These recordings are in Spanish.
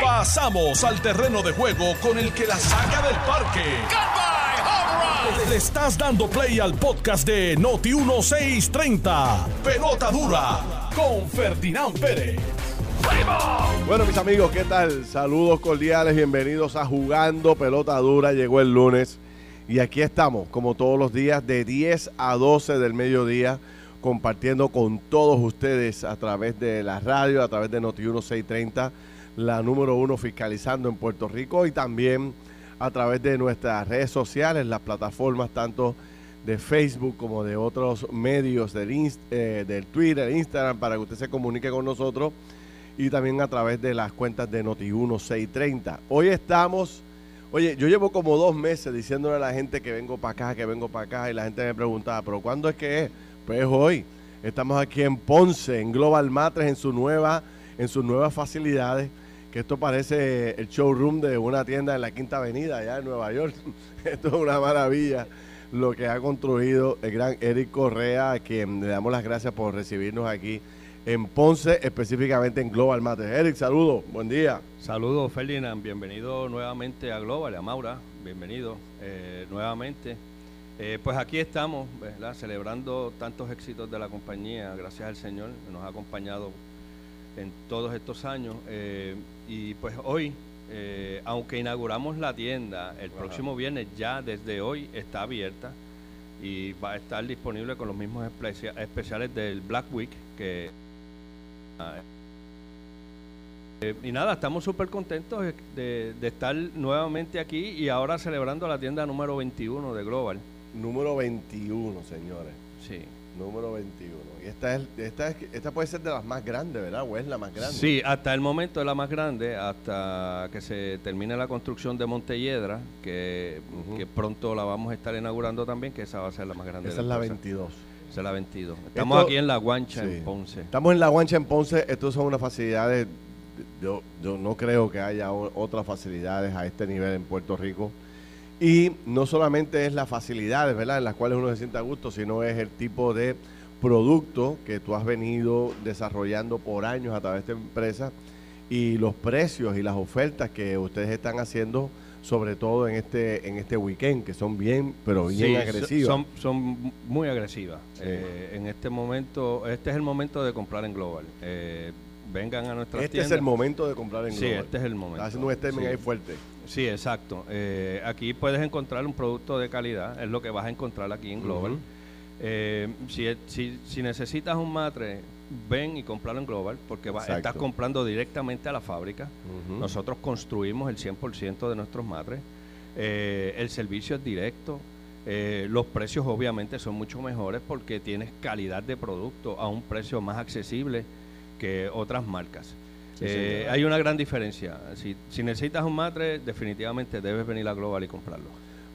Pasamos al terreno de juego con el que la saca del parque. Le estás dando play al podcast de Noti 1630. Pelota dura con Ferdinand Pérez. Bueno, mis amigos, ¿qué tal? Saludos cordiales, bienvenidos a Jugando Pelota Dura. Llegó el lunes y aquí estamos, como todos los días, de 10 a 12 del mediodía, compartiendo con todos ustedes a través de la radio, a través de Noti 1630, la número uno fiscalizando en Puerto Rico y también a través de nuestras redes sociales, las plataformas tanto de Facebook como de otros medios del, eh, del Twitter, Instagram, para que usted se comunique con nosotros y también a través de las cuentas de Noti1630. Hoy estamos, oye, yo llevo como dos meses diciéndole a la gente que vengo para acá, que vengo para acá, y la gente me preguntaba, pero ¿cuándo es que es? Pues es hoy. Estamos aquí en Ponce, en Global Matres, en su nueva, en sus nuevas facilidades, que esto parece el showroom de una tienda en la Quinta Avenida, allá en Nueva York. esto es una maravilla lo que ha construido el gran Eric Correa, a quien le damos las gracias por recibirnos aquí en Ponce, específicamente en Global Matres. Eric, saludos, buen día. Saludos Ferdinand, bienvenido nuevamente a Global, a Maura, bienvenido eh, nuevamente. Eh, pues aquí estamos, ¿verdad? celebrando tantos éxitos de la compañía, gracias al Señor, que nos ha acompañado en todos estos años. eh, y pues hoy, eh, aunque inauguramos la tienda, el próximo viernes ya desde hoy está abierta y va a estar disponible con los mismos especia- especiales del Black Week que eh, y nada, estamos súper contentos de estar nuevamente aquí y ahora celebrando la tienda número 21 de Global. Número 21, señores. Sí. Número 21. Y esta, es, esta, es, esta puede ser de las más grandes, ¿verdad? ¿O es la más grande? Sí, hasta el momento es la más grande, hasta que se termine la construcción de Montelledra, que, que pronto la vamos a estar inaugurando también, que esa va a ser la más grande. Esa de es la todas. 22. Esa es la 22. Estamos Esto- aquí en La Guancha, Sí. en Ponce. Estamos en La Guancha, en Ponce. Estas son unas facilidades. Yo, yo no creo que haya otras facilidades a este nivel en Puerto Rico. Y no solamente es las facilidades, ¿verdad? En las cuales uno se siente a gusto, sino es el tipo de producto que tú has venido desarrollando por años a través de esta empresa y los precios y las ofertas que ustedes están haciendo, sobre todo en este en este weekend, que son bien, pero bien Sí, agresivas. Son, son muy agresivas. Sí. Eh, en este momento, este es el momento de comprar en Global. Eh, vengan a nuestras este tiendas. es el momento de comprar en Sí, Global. este es el momento. Está haciendo un statement Sí. ahí fuerte. Sí, exacto. Eh, aquí puedes encontrar un producto de calidad, es lo que vas a encontrar aquí en Global. Eh, si, si, si necesitas un matre, ven y cómpralo en Global, porque va- estás comprando directamente a la fábrica. Nosotros construimos el 100% de nuestros matres. Eh, el servicio es directo. Eh, los precios obviamente son mucho mejores porque tienes calidad de producto a un precio más accesible que otras marcas. Sí, Eh, hay una gran diferencia. Si, si necesitas un matre, definitivamente debes venir a Global y comprarlo.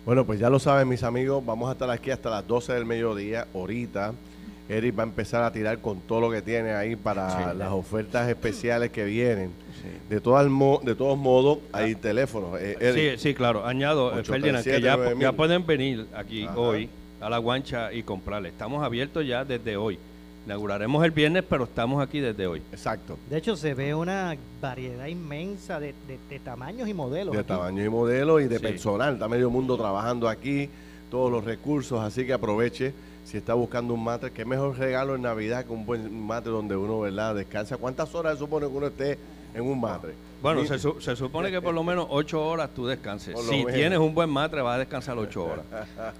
Bueno, pues ya lo saben mis amigos, vamos a estar aquí hasta las 12 del mediodía, ahorita. Eric va a empezar a tirar con todo lo que tiene ahí para Sí. las ofertas especiales que vienen. Sí. De, todas mo- de todos modos, hay teléfonos. Eh, Eric, Sí, sí, claro. Añado, eh, 837, Ferdinand, que ya, 9000. ya pueden venir aquí Ajá. hoy a la guancha y comprarle. Estamos abiertos ya desde hoy. Inauguraremos el viernes, pero estamos aquí desde hoy. Exacto. De hecho, se ve una variedad inmensa de, de- de tamaños y modelos. De aquí. tamaño y modelo y de Sí. personal. Está medio mundo trabajando aquí, todos los recursos, así que aproveche. Si está buscando un mate, qué mejor regalo en Navidad que un buen mate donde uno, ¿verdad? Descansa. ¿Cuántas horas se supone que uno esté en un mate? Bueno, se, su- se supone que por lo menos ocho horas tú descanses. Si menos. tienes un buen matre, vas a descansar ocho horas.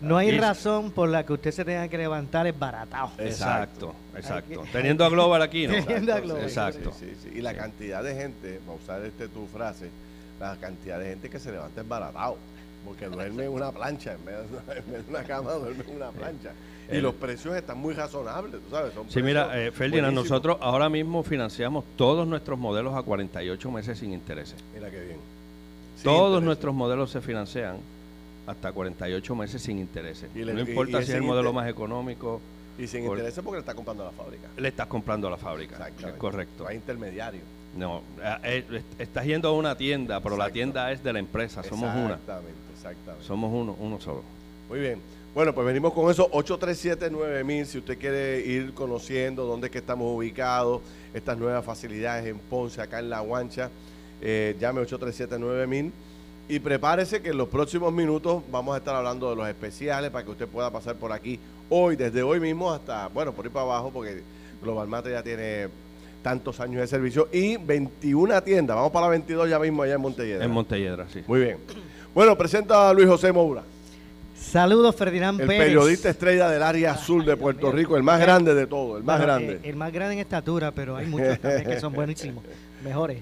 No hay Y- razón por la que usted se tenga que levantar esbaratado. Exacto, exacto. Teniendo a Global aquí, ¿no? Teniendo a Global. Exacto. Sí, sí, sí. Y la cantidad de gente, para usar este tu frase, la cantidad de gente que se levanta embaratado. Porque duerme en una plancha, en vez de una, en vez de una cama, duerme en una plancha. Y los precios están muy razonables, sabes. Son Sí, mira, eh, Ferdinand, buenísimos. nosotros ahora mismo financiamos todos nuestros modelos a 48 meses sin intereses. Mira qué bien. Sin Todos nuestros modelos se financian hasta 48 meses sin intereses. Y le- no importa y si es el modelo más económico, Y sin por- intereses porque le está comprando a la fábrica. le estás comprando a la fábrica. Exactamente. Es correcto. No hay intermediario. No, eh, eh, estás yendo a una tienda, pero la tienda es de la empresa, somos una. Exactamente, exactamente. Somos uno, uno solo. Muy bien. Bueno, pues venimos con eso, 837-9000, si usted quiere ir conociendo dónde es que estamos ubicados, estas nuevas facilidades en Ponce, acá en La Guancha, eh, llame 837-9000 y prepárese que en los próximos minutos vamos a estar hablando de los especiales para que usted pueda pasar por aquí hoy, desde hoy mismo hasta, bueno, por ir para abajo, porque Global Mate ya tiene tantos años de servicio y 21 tiendas, vamos para la 22 ya mismo allá en Montelledra. En Montelledra, sí. Muy bien. Bueno, presenta a Luis José Moura. Saludos, Ferdinand El Pérez. periodista estrella del área azul de Puerto Rico, el más grande de todos, el más Bueno, grande. eh, el más grande en estatura, pero hay muchos también que son buenísimos, mejores.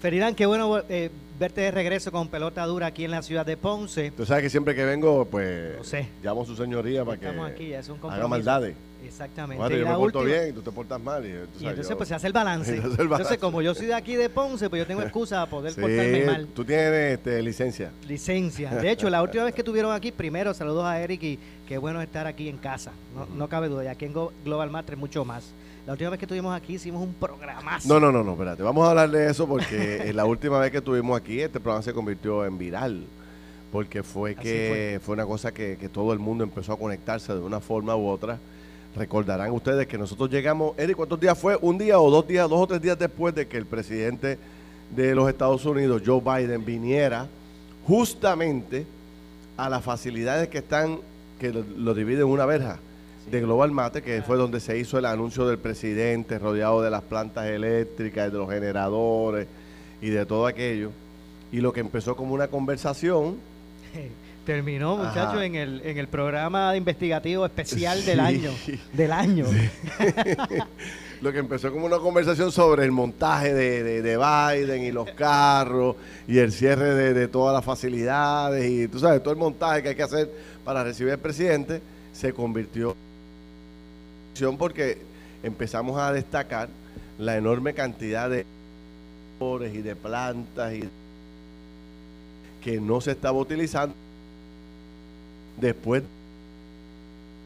Ferdinand, qué bueno eh, verte de regreso con pelota dura aquí en la ciudad de Ponce. Tú sabes que siempre que vengo, pues sé. llamo a su señoría para que Estamos aquí, ya es un haga maldades. Exactamente. Bueno, yo me porto bien y tú te portas mal. Y, tú Y sabes, entonces yo- pues se hace el balance. Hace el balance. Entonces como yo soy de aquí de Ponce, pues yo tengo excusa para poder Sí, portarme mal. tú tienes este, licencia. Licencia. De hecho, la última vez que tuvieron aquí, primero saludos a Eric y qué bueno estar aquí en casa. No, no cabe duda. Y aquí en Global Master mucho más. La última vez que estuvimos aquí hicimos un programazo. No, no, no, no, espérate. Vamos a hablar de eso porque la última vez que estuvimos aquí, este programa se convirtió en viral. Porque fue Así que fue. una cosa que, que todo el mundo empezó a conectarse de una forma u otra. Recordarán ustedes que nosotros llegamos, Eric, ¿cuántos días fue? Un día o dos días, dos o tres días después de que el presidente de los Estados Unidos, Joe Biden, viniera justamente a las facilidades que están, que lo, lo dividen en una verja de Global Mate, que fue donde se hizo el anuncio del presidente, rodeado de las plantas eléctricas, de los generadores y de todo aquello. Y lo que empezó como una conversación, Terminó, muchachos, en el, en el programa investigativo especial del año. Del año. lo que empezó como una conversación sobre el montaje de, de- de Biden y los carros y el cierre de, de todas las facilidades y tú sabes, todo el montaje que hay que hacer para recibir al presidente, se convirtió porque empezamos a destacar la enorme cantidad de y de plantas y que no se estaba utilizando después del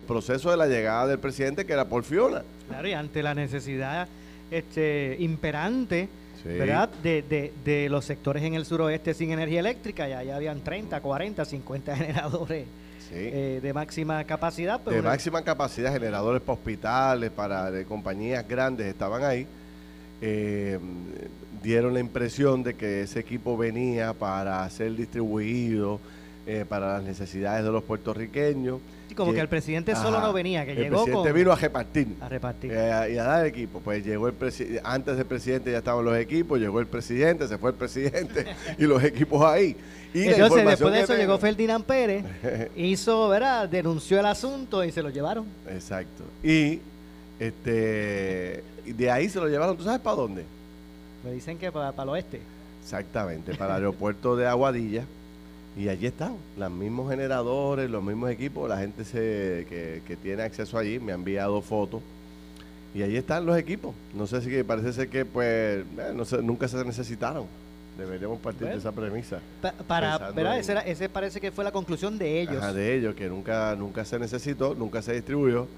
proceso de la llegada del presidente que era por Fiona. Claro, y ante la necesidad este, imperante, Sí. ¿verdad? De, de, de los sectores en el suroeste sin energía eléctrica, ya, ya habían 30, 40, 50 generadores Sí. eh, de máxima capacidad. Pero de una- máxima capacidad, generadores para hospitales, para de compañías grandes estaban ahí. Eh, dieron la impresión de que ese equipo venía para ser distribuido eh, para las necesidades de los puertorriqueños. Sí, como que el presidente solo no venía, que el llegó presidente con- vino a repartir. a repartir. eh, y a dar equipo. Pues llegó el presidente, antes del presidente ya estaban los equipos, llegó el presidente, se fue el presidente y los equipos ahí. Y Entonces, después de eso llegó Ferdinand Pérez, hizo, ¿verdad? Denunció el asunto y se lo llevaron. Exacto. Y este y de ahí se lo llevaron, ¿tú sabes para dónde? Me dicen que para, para el oeste. Exactamente, para el aeropuerto de Aguadilla. Y allí están, los mismos generadores, los mismos equipos, la gente se, que, que tiene acceso allí me ha enviado fotos. Y allí están los equipos. No sé si parece ser que pues eh, no sé, nunca se necesitaron. Deberíamos partir Bueno. de esa premisa. Pa- para, ¿verdad? en- Ese, era- ese parece que fue la conclusión de ellos. Ajá, de ellos, que nunca, nunca se necesitó, nunca se distribuyó.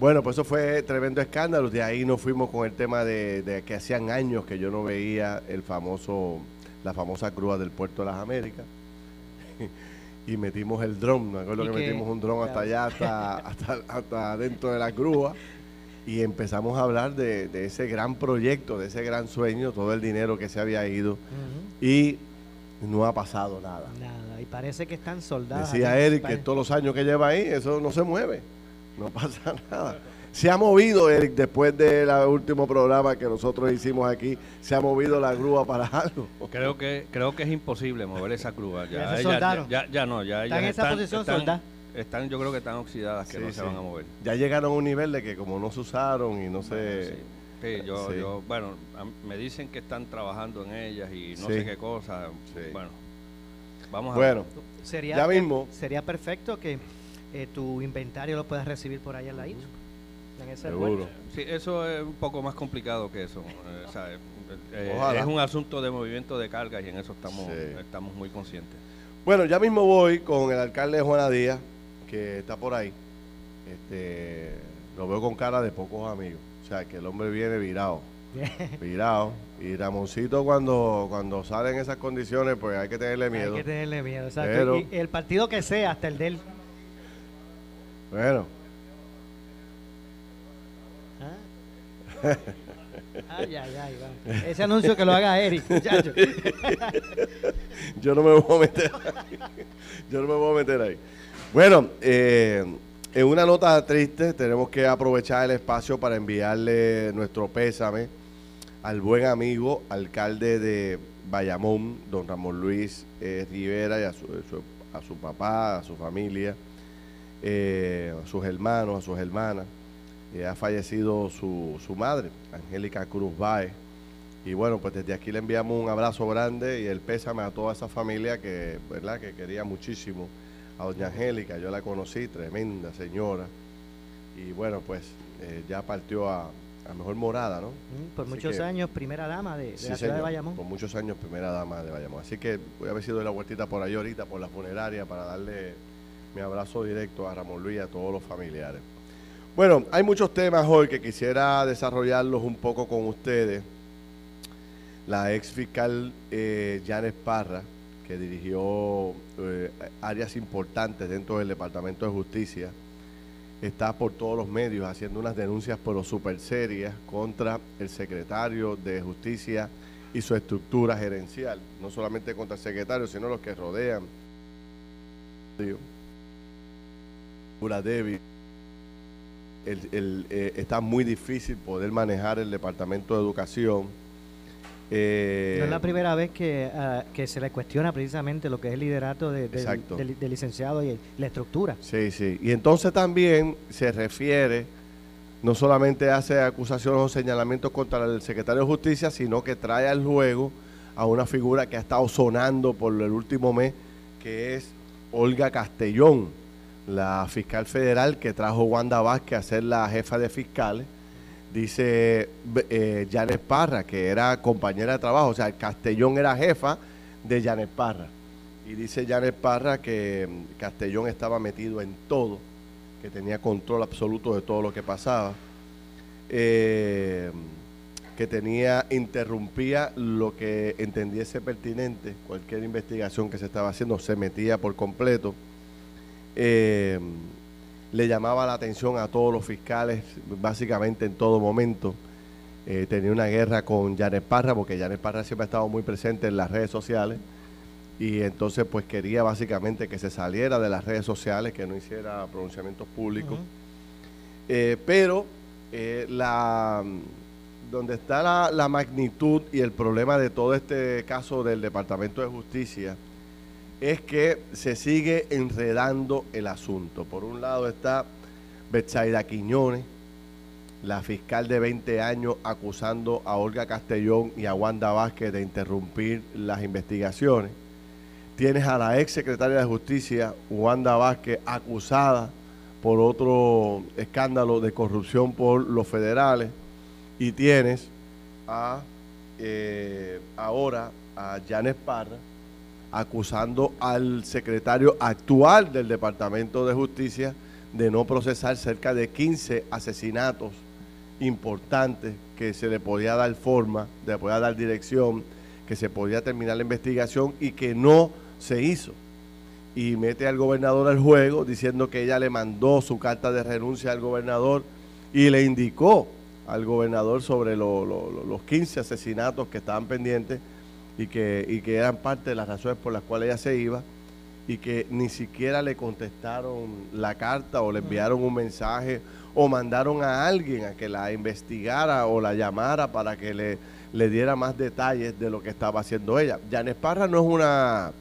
Bueno, pues eso fue tremendo escándalo. De ahí nos fuimos con el tema de, de que hacían años que yo no veía el famoso, la famosa grúa del Puerto de las Américas. y metimos el dron, me acuerdo que, que- metimos un dron hasta allá, hasta, hasta, hasta dentro de la grúa. Y empezamos a hablar de, de ese gran proyecto, de ese gran sueño, todo el dinero que se había ido. Y no ha pasado nada. Nada, y parece que están soldados. Decía Eric que todos los años que lleva ahí, eso no se mueve. No pasa nada. Se ha movido, Eric, después del último programa que nosotros hicimos aquí, se ha movido la grúa para algo. Creo que creo que es imposible mover esa grúa. Ya Ya, se ya, ya no, ya Están en esa posición están, están, yo creo que están oxidadas que Sí, no sí. se van a mover. Ya llegaron a un nivel de que como no se usaron y no se... Sí. Sí, yo, Sí. yo, bueno, me dicen que están trabajando en ellas y no Sí. sé qué cosa. Sí. Bueno, vamos a Bueno, Sería, ya mismo. Sería perfecto que eh, tu inventario lo puedas recibir por ahí en la isla. En ese seguro. Sí, eso es un poco más complicado que eso. eh, o sea, eh, eh, Ojalá. es un asunto de movimiento de cargas y en eso estamos, Sí. estamos muy conscientes. Bueno, ya mismo voy con el alcalde Juana Díaz, que está por ahí. Este, lo veo con cara de pocos amigos. O sea, que el hombre viene virado. Virado. Y Ramoncito cuando, cuando sale en esas condiciones, pues hay que tenerle miedo. Hay que tenerle miedo, exacto. Pero- Y el partido que sea, hasta el del. Bueno. Ese anuncio que lo haga Eric, muchacho. Yo no me voy a meter ahí. Yo no me voy a meter ahí. Bueno, eh, en una nota triste tenemos que aprovechar el espacio para enviarle nuestro pésame al buen amigo, alcalde de Bayamón, don Ramón Luis eh, Rivera, y a su, su- a su papá, a su familia, eh, a sus hermanos, a sus hermanas. Eh, ha fallecido su, su madre, Angélica Cruz Baez. Y bueno, pues desde aquí le enviamos un abrazo grande y el pésame a toda esa familia que, ¿verdad? que quería muchísimo a doña Angélica. Yo la conocí, tremenda señora. Y bueno, pues eh, ya partió a, a mejor morada, ¿no? Mm, Por Así muchos que- años, primera dama de, de Sí, la ciudad de Bayamón. Por muchos años, primera dama de Bayamón. Así que voy a ver si doy la vueltita por ahí ahorita, por la funeraria, para darle mi abrazo directo a Ramón Luis y a todos los familiares. Bueno, hay muchos temas hoy que quisiera desarrollarlos un poco con ustedes. La ex fiscal eh, Parra, que dirigió eh, áreas importantes dentro del Departamento de Justicia, está por todos los medios haciendo unas denuncias pero súper serias contra el secretario de Justicia y su estructura gerencial. No solamente contra el secretario, sino los que rodean. Pura débil. El- el, eh, está muy difícil poder manejar el Departamento de Educación. Eh, No es la primera vez que, ah, que se le cuestiona precisamente lo que es el liderato de- del- del licenciado y el- la estructura. Sí, sí. Y entonces también se refiere, no solamente hace acusaciones o señalamientos contra el secretario de Justicia, sino que trae al juego a una figura que ha estado sonando por el último mes, que es Olga Castellón, la fiscal federal que trajo Wanda Vázquez a ser la jefa de fiscales. Dice eh, Janet Parra, que era compañera de trabajo, o sea, Castellón era jefa de Janet Parra. Y dice Janet Parra que mm, Castellón estaba metido en todo, que tenía control absoluto de todo lo que pasaba, eh, que tenía, interrumpía lo que entendiese pertinente, cualquier investigación que se estaba haciendo, se metía por completo. Eh, le llamaba la atención a todos los fiscales, básicamente en todo momento. Eh, tenía una guerra con Janet Parra, porque Janet Parra siempre ha estado muy presente en las redes sociales y entonces pues quería básicamente que se saliera de las redes sociales, que no hiciera pronunciamientos públicos. Eh, pero eh, la donde está la, la magnitud y el problema de todo este caso del Departamento de Justicia es que se sigue enredando el asunto. Por un lado está Betsaida Quiñones, la fiscal de 20 años acusando a Olga Castellón y a Wanda Vázquez de interrumpir las investigaciones. Tienes a la ex secretaria de Justicia, Wanda Vázquez, acusada por otro escándalo de corrupción por los federales. Y tienes a eh, ahora a Janet Parra acusando al secretario actual del Departamento de Justicia de no procesar cerca de 15 asesinatos importantes que se le podía dar forma, le podía dar dirección, que se podía terminar la investigación y que no se hizo. Y mete al gobernador al juego diciendo que ella le mandó su carta de renuncia al gobernador y le indicó al gobernador sobre lo- lo- lo- los 15 asesinatos que estaban pendientes y que, y que eran parte de las razones por las cuales ella se iba y que ni siquiera le contestaron la carta o le enviaron un mensaje o mandaron a alguien a que la investigara o la llamara para que le, le diera más detalles de lo que estaba haciendo ella. Janet Parra no es una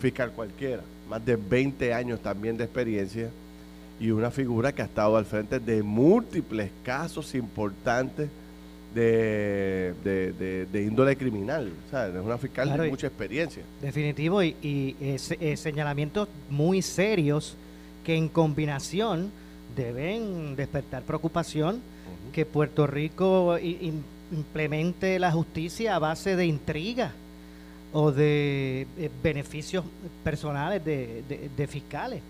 fiscal cualquiera, más de 20 años también de experiencia y una figura que ha estado al frente de múltiples casos importantes de, de- de- de índole criminal. O sea, es una fiscal Claro, de mucha experiencia. Definitivo, y, y, eh, se- eh, señalamientos muy serios que en combinación deben despertar preocupación que Puerto Rico implemente la justicia a base de intriga o de eh, beneficios personales de, de- de fiscales.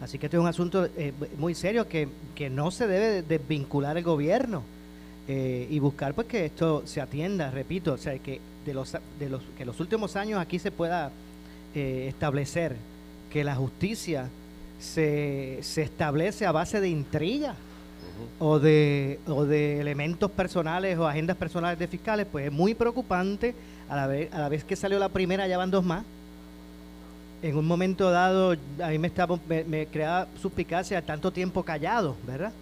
Así que este es un asunto eh, muy serio que, que no se debe desvincular el gobierno eh, y buscar pues que esto se atienda, repito, o sea, que de los, de los, que los últimos años aquí se pueda eh, establecer que la justicia se, se establece a base de intriga o, de, o de elementos personales o agendas personales de fiscales, pues es muy preocupante. A la vez, a la vez que salió la primera, ya van dos más. En un momento dado, a mí me, estaba, me, me creaba suspicacia tanto tiempo callado, ¿verdad?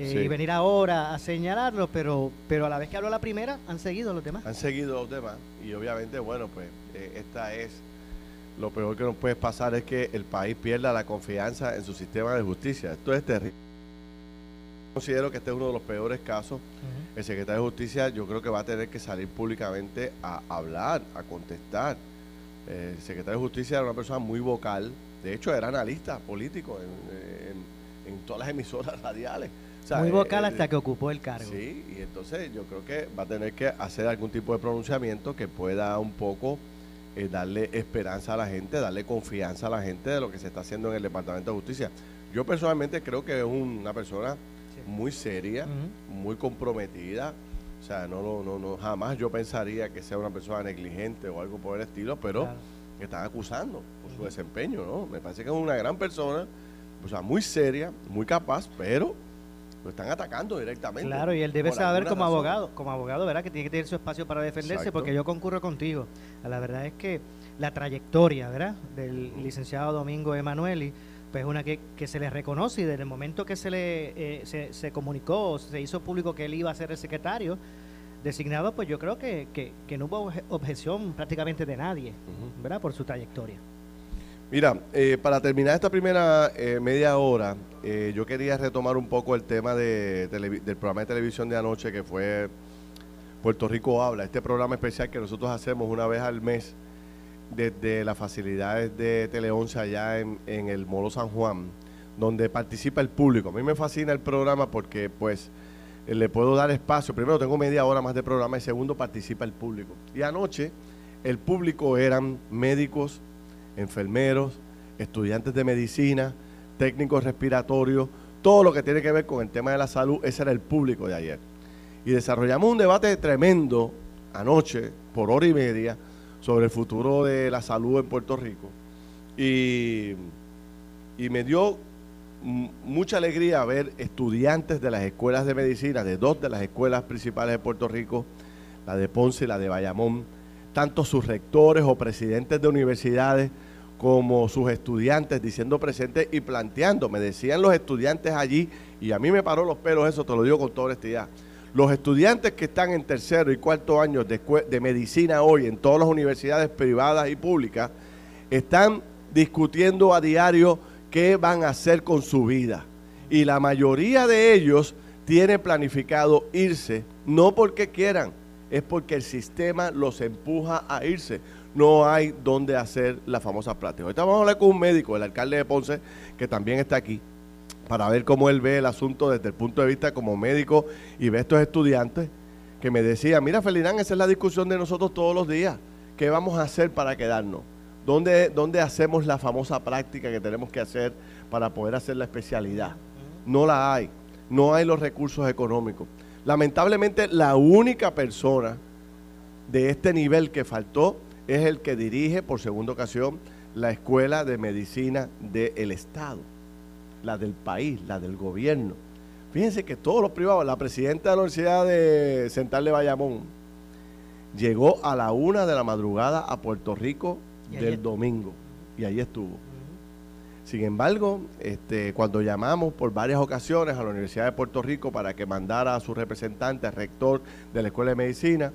Eh, Sí. Y venir ahora a señalarlo, pero, pero a la vez que habló la primera, han seguido los demás. Han seguido los demás y obviamente, bueno, pues eh, esta es lo peor que nos puede pasar es que el país pierda la confianza en su sistema de justicia. Esto es terrible. Considero que este es uno de los peores casos. El secretario de Justicia yo creo que va a tener que salir públicamente a hablar, a contestar. Eh, el secretario de Justicia era una persona muy vocal. De hecho, era analista político en, en- en todas las emisoras radiales. O sea, Muy eh, vocal eh, hasta que ocupó el cargo. Sí, y entonces yo creo que va a tener que hacer algún tipo de pronunciamiento que pueda un poco eh, darle esperanza a la gente, darle confianza a la gente de lo que se está haciendo en el Departamento de Justicia. Yo personalmente creo que es una persona muy seria, muy comprometida. O sea, no, no, no, jamás yo pensaría que sea una persona negligente o algo por el estilo, pero Claro. que están acusando por su desempeño, ¿no? Me parece que es una gran persona, o sea, muy seria, muy capaz, pero lo están atacando directamente. Claro, y él debe saber como razón. abogado, como abogado, ¿verdad? Que tiene que tener su espacio para defenderse, Exacto. porque yo concurro contigo. La verdad es que la trayectoria, ¿verdad? Del licenciado Domingo Emanueli, pues es una que, que se le reconoce y desde el momento que se le eh, se, se comunicó, se hizo público que él iba a ser el secretario designado, pues yo creo que, que, que no hubo obje- objeción prácticamente de nadie. ¿verdad? Por su trayectoria. Mira, eh, para terminar esta primera eh, media hora, eh, yo quería retomar un poco el tema del programa de televisión de anoche que fue Puerto Rico Habla, este programa especial que nosotros hacemos una vez al mes desde las facilidades de Tele 11 allá en, en el Molo San Juan, donde participa el público. A mí me fascina el programa porque pues eh, le puedo dar espacio. Primero tengo media hora más de programa y segundo participa el público. Y anoche el público eran médicos, enfermeros, estudiantes de medicina, técnicos respiratorios, todo lo que tiene que ver con el tema de la salud, ese era el público de ayer. Y desarrollamos un debate tremendo anoche, por hora y media, sobre el futuro de la salud en Puerto Rico. Y, me dio mucha alegría ver estudiantes de las escuelas de medicina, de dos de las escuelas principales de Puerto Rico, la de Ponce y la de Bayamón, tanto sus rectores o presidentes de universidades como sus estudiantes diciendo presente y planteando. Me decían los estudiantes allí, y a mí me paró los pelos eso, te lo digo con toda honestidad. Los estudiantes que están en tercero y cuarto años de, de medicina hoy en todas las universidades privadas y públicas están discutiendo a diario qué van a hacer con su vida. Y la mayoría de ellos tiene planificado irse, no porque quieran, es porque el sistema los empuja a irse. No hay donde hacer la famosa práctica. Ahorita vamos a hablar con un médico, el alcalde de Ponce, que también está aquí, para ver cómo él ve el asunto desde el punto de vista como médico y ve a estos estudiantes que me decían, mira Felinán, esa es la discusión de nosotros todos los días. ¿Qué vamos a hacer para quedarnos? ¿Dónde, ¿Dónde hacemos la famosa práctica que tenemos que hacer para poder hacer la especialidad? No la hay. No hay los recursos económicos. Lamentablemente, la única persona de este nivel que faltó es el que dirige por segunda ocasión la Escuela de Medicina del Estado, la del país, la del gobierno. Fíjense que todos los privados, la presidenta de la Universidad de Central de Bayamón llegó a la una de la madrugada a Puerto Rico del domingo y allí estuvo. Sin embargo, este, cuando llamamos por varias ocasiones a la Universidad de Puerto Rico para que mandara a su representante, al rector de la Escuela de Medicina,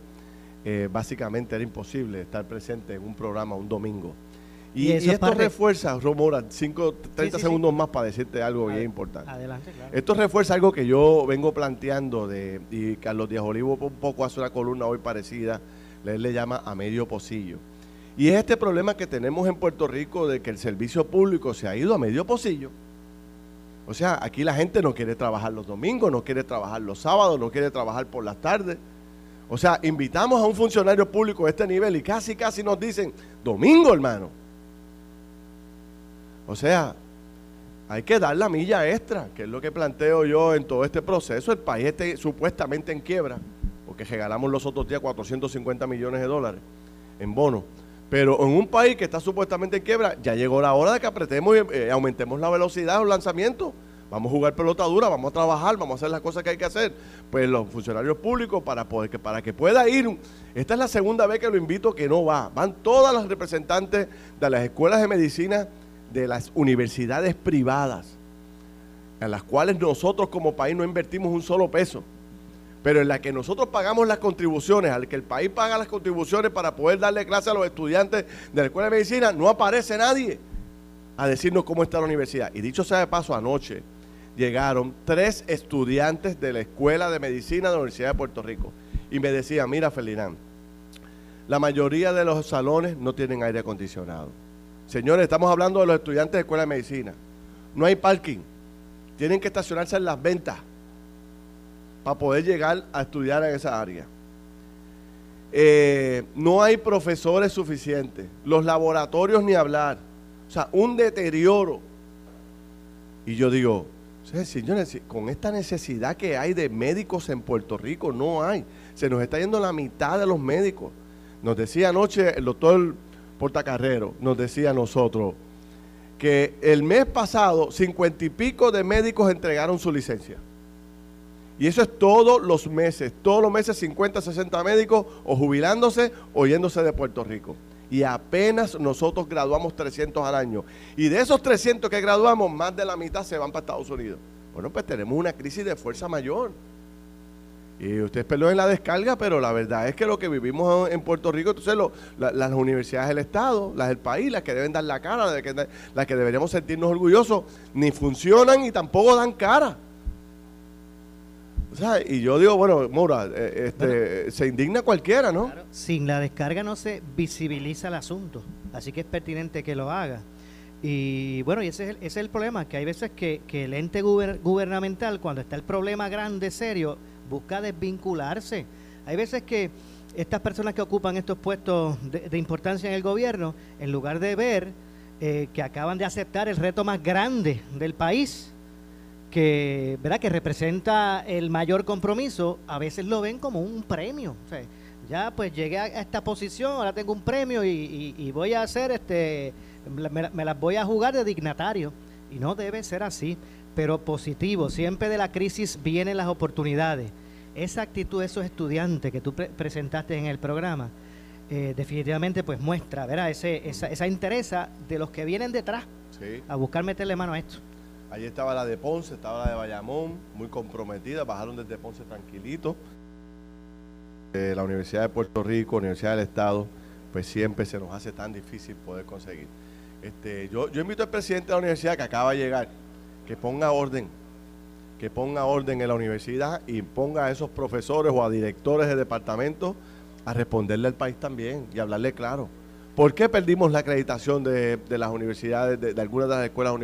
eh, básicamente era imposible estar presente en un programa un domingo. Y, esto refuerza, Romora, 5, 30 sí, sí. segundos más para decirte algo bien importante. Adelante, claro. Esto refuerza algo que yo vengo planteando de, y Carlos Díaz Olivo un poco hace una columna hoy parecida, él le llama a medio pocillo. Y es este problema que tenemos en Puerto Rico de que el servicio público se ha ido a medio pocillo. O sea, aquí la gente no quiere trabajar los domingos, no quiere trabajar los sábados, no quiere trabajar por las tardes. O sea, invitamos a un funcionario público de este nivel y casi, casi nos dicen, domingo, hermano. O sea, hay que dar la milla extra, que es lo que planteo yo en todo este proceso. El país está supuestamente en quiebra, porque regalamos los otros días 450 millones de dólares en bonos. Pero en un país que está supuestamente en quiebra, ya llegó la hora de que apretemos y eh, aumentemos la velocidad de los lanzamientos. Vamos a jugar pelota dura, vamos a trabajar, vamos a hacer las cosas que hay que hacer. Pues los funcionarios públicos, para, poder, que, para que pueda ir, esta es la segunda vez que lo invito que no va. Van todas las representantes de las escuelas de medicina de las universidades privadas, en las cuales nosotros como país no invertimos un solo peso pero en la que nosotros pagamos las contribuciones, al que el país paga las contribuciones para poder darle clase a los estudiantes de la Escuela de Medicina, no aparece nadie a decirnos cómo está la universidad. Y dicho sea de paso, anoche llegaron tres estudiantes de la Escuela de Medicina de la Universidad de Puerto Rico y me decían, mira Felinán, la mayoría de los salones no tienen aire acondicionado. Señores, estamos hablando de los estudiantes de Escuela de Medicina. No hay parking. Tienen que estacionarse en las ventas para poder llegar a estudiar en esa área. Eh, no hay profesores suficientes, los laboratorios ni hablar, o sea, un deterioro. Y yo digo, señores, con esta necesidad que hay de médicos en Puerto Rico, no hay. Se nos está yendo la mitad de los médicos. Nos decía anoche el doctor Portacarrero, nos decía a nosotros, que el mes pasado cincuenta y pico de médicos entregaron su licencia. Y eso es todos los meses, todos los meses 50, 60 médicos o jubilándose o yéndose de Puerto Rico. Y apenas nosotros graduamos 300 al año. Y de esos 300 que graduamos, más de la mitad se van para Estados Unidos. Bueno, pues tenemos una crisis de fuerza mayor. Y ustedes en la descarga, pero la verdad es que lo que vivimos en Puerto Rico, entonces las universidades del Estado, las del país, las que deben dar la cara, las que, las que deberíamos sentirnos orgullosos, ni funcionan y tampoco dan cara y yo digo, bueno, Mora, eh, este, se indigna cualquiera, ¿no? sin la descarga no se visibiliza el asunto, así que es pertinente que lo haga. Y bueno, y ese es el, ese es el problema, que hay veces que, el ente gubernamental, cuando está el problema grande, serio, busca desvincularse. Hay veces que estas personas que ocupan estos puestos de, importancia en el gobierno, en lugar de ver eh, que acaban de aceptar el reto más grande del país, que, ¿verdad? que representa el mayor compromiso, a veces lo ven como un premio. ya pues llegué a esta posición, ahora tengo un premio y, voy a hacer, este, me, las voy a jugar de dignatario. Y no debe ser así, pero positivo. Siempre de la crisis vienen las oportunidades. Esa actitud de esos estudiantes que tú presentaste en el programa, eh, definitivamente pues muestra, ¿verdad? Ese, esa, esa interesa de los que vienen detrás a buscar meterle mano a esto. Allí estaba la de Ponce, estaba la de Bayamón, muy comprometida, bajaron desde Ponce tranquilito. la Universidad de Puerto Rico, Universidad del Estado, pues siempre se nos hace tan difícil poder conseguir. Este, yo, yo invito al presidente de la universidad que acaba de llegar, que ponga orden, que ponga orden en la universidad y ponga a esos profesores o a directores de departamentos a responderle al país también y hablarle claro. ¿Por qué perdimos la acreditación de, las universidades, de, algunas de las escuelas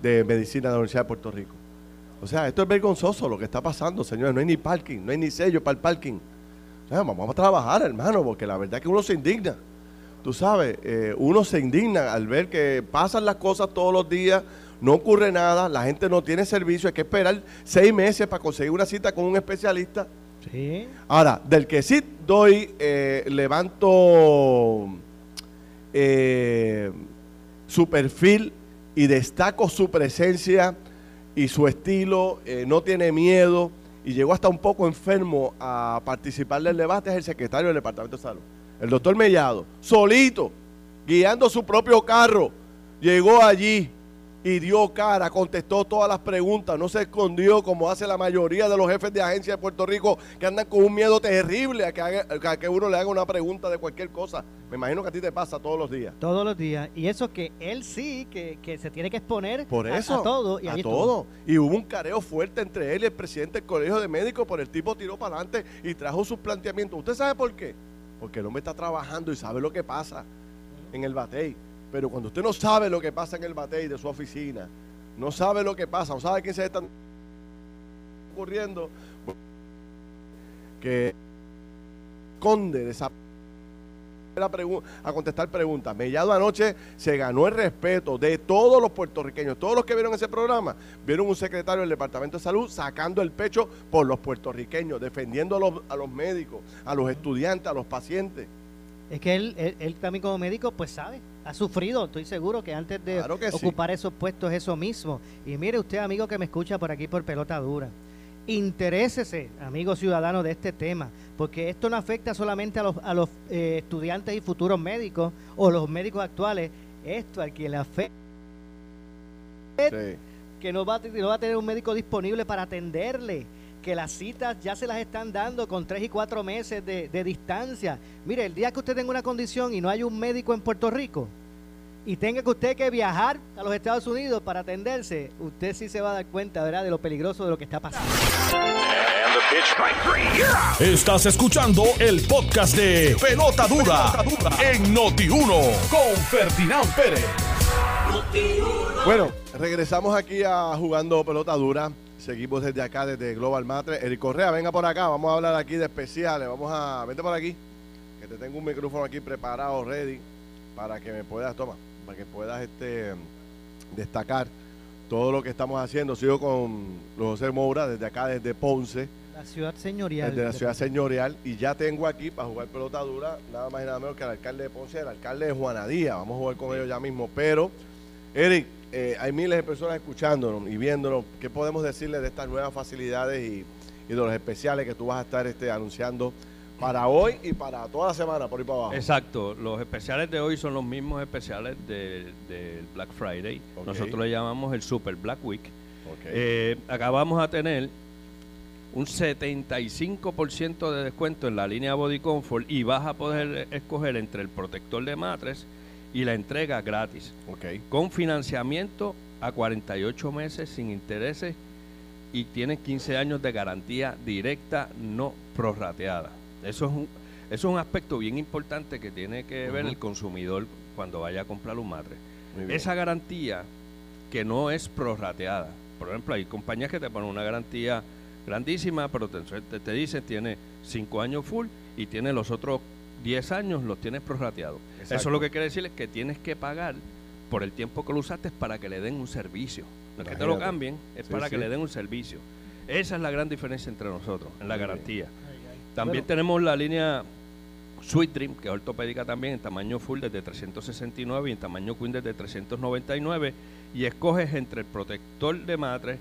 de medicina de la Universidad de Puerto Rico? O sea, esto es vergonzoso lo que está pasando, señores. No hay ni parking, no hay ni sello para el parking. vamos a trabajar, hermano, porque la verdad es que uno se indigna. Tú sabes, eh, uno se indigna al ver que pasan las cosas todos los días, no ocurre nada, la gente no tiene servicio, hay que esperar seis meses para conseguir una cita con un especialista. Sí. Ahora, del que sí doy, eh, levanto eh, su perfil y destaco su presencia y su estilo, eh, no tiene miedo y llegó hasta un poco enfermo a participar del debate, es el secretario del Departamento de Salud, el doctor Mellado, solito, guiando su propio carro, llegó allí y dio cara, contestó todas las preguntas, no se escondió como hace la mayoría de los jefes de agencia de Puerto Rico que andan con un miedo terrible a que, que uno le haga una pregunta de cualquier cosa. Me imagino que a ti te pasa todos los días. Todos los días. Y eso que él sí, que, se tiene que exponer por eso, a, todo. Y a todo. Y hubo un careo fuerte entre él y el presidente del Colegio de Médicos, por el tipo tiró para adelante y trajo sus planteamientos. ¿Usted sabe por qué? Porque el hombre está trabajando y sabe lo que pasa en el batey. Pero cuando usted no sabe lo que pasa en el batey de su oficina, no sabe lo que pasa, no sabe quién se está ocurriendo, que esconde esa a contestar preguntas. Mellado anoche se ganó el respeto de todos los puertorriqueños. Todos los que vieron ese programa vieron un secretario del Departamento de Salud sacando el pecho por los puertorriqueños, defendiendo a los médicos, a los estudiantes, a los pacientes. Es que él, él, él también como médico, pues sabe, ha sufrido, estoy seguro que antes de Claro que sí. ocupar esos puestos eso mismo. Y mire usted, amigo que me escucha por aquí por pelota dura, interésese, amigo ciudadano, de este tema, porque esto no afecta solamente a los, a los eh, estudiantes y futuros médicos o los médicos actuales, esto al que le afecta Sí. que no va, a, no va a tener un médico disponible para atenderle, que las citas ya se las están dando con tres y cuatro meses de, de distancia. Mire, el día que usted tenga una condición y no hay un médico en Puerto Rico y tenga que usted que viajar a los Estados Unidos para atenderse, usted sí se va a dar cuenta, ¿verdad?, de lo peligroso de lo que está pasando. Estás escuchando el podcast de Pelota Dura, en Noti1 con Ferdinand Pérez. Bueno, regresamos aquí a jugando pelota dura. Seguimos desde acá, desde Global Matre. Eric Correa, venga por acá. Vamos a hablar aquí de especiales. Vamos a. Vente por aquí. Que te tengo un micrófono aquí preparado, ready. Para que me puedas, toma, para que puedas este, destacar todo lo que estamos haciendo. Sigo con José Moura, desde acá, desde Ponce. La ciudad señorial. Desde la ciudad señorial. Y ya tengo aquí para jugar pelota dura, nada más y nada menos que el alcalde de Ponce, el alcalde de Juanadía. Vamos a jugar con ellos ya mismo. Pero, Eric, eh, hay miles de personas escuchándonos y viéndonos. ¿Qué podemos decirles de estas nuevas facilidades y, y de los especiales que tú vas a estar este, anunciando para hoy y para toda la semana por ahí para abajo? Exacto, los especiales de hoy son los mismos especiales del del Black Friday. Nosotros le llamamos el Super Black Week. Ok. Eh, acá vamos a tener un 75% de descuento en la línea Body Comfort y vas a poder escoger entre el protector de matres y la entrega gratis, con financiamiento a 48 meses sin intereses y tienes 15 años de garantía directa no prorrateada. Eso es un, eso es un aspecto bien importante que tiene que ver el consumidor cuando vaya a comprar un matre. Esa garantía que no es prorrateada. Por ejemplo, hay compañías que te ponen una garantía grandísima, pero te, te, te dicen tiene 5 años full y tiene los otros 10 años, los tienes prorrateados. Eso Exacto. lo que quiere decir es que tienes que pagar por el tiempo que lo usaste para que le den un servicio. No es que te lo cambien, es Sí, para sí. que le den un servicio. Esa es la gran diferencia entre nosotros, en la garantía. También Bueno. tenemos la línea Sweet Dream, que es ortopédica también, en tamaño full desde 369 y en tamaño queen desde 399. Y escoges entre el protector de matres,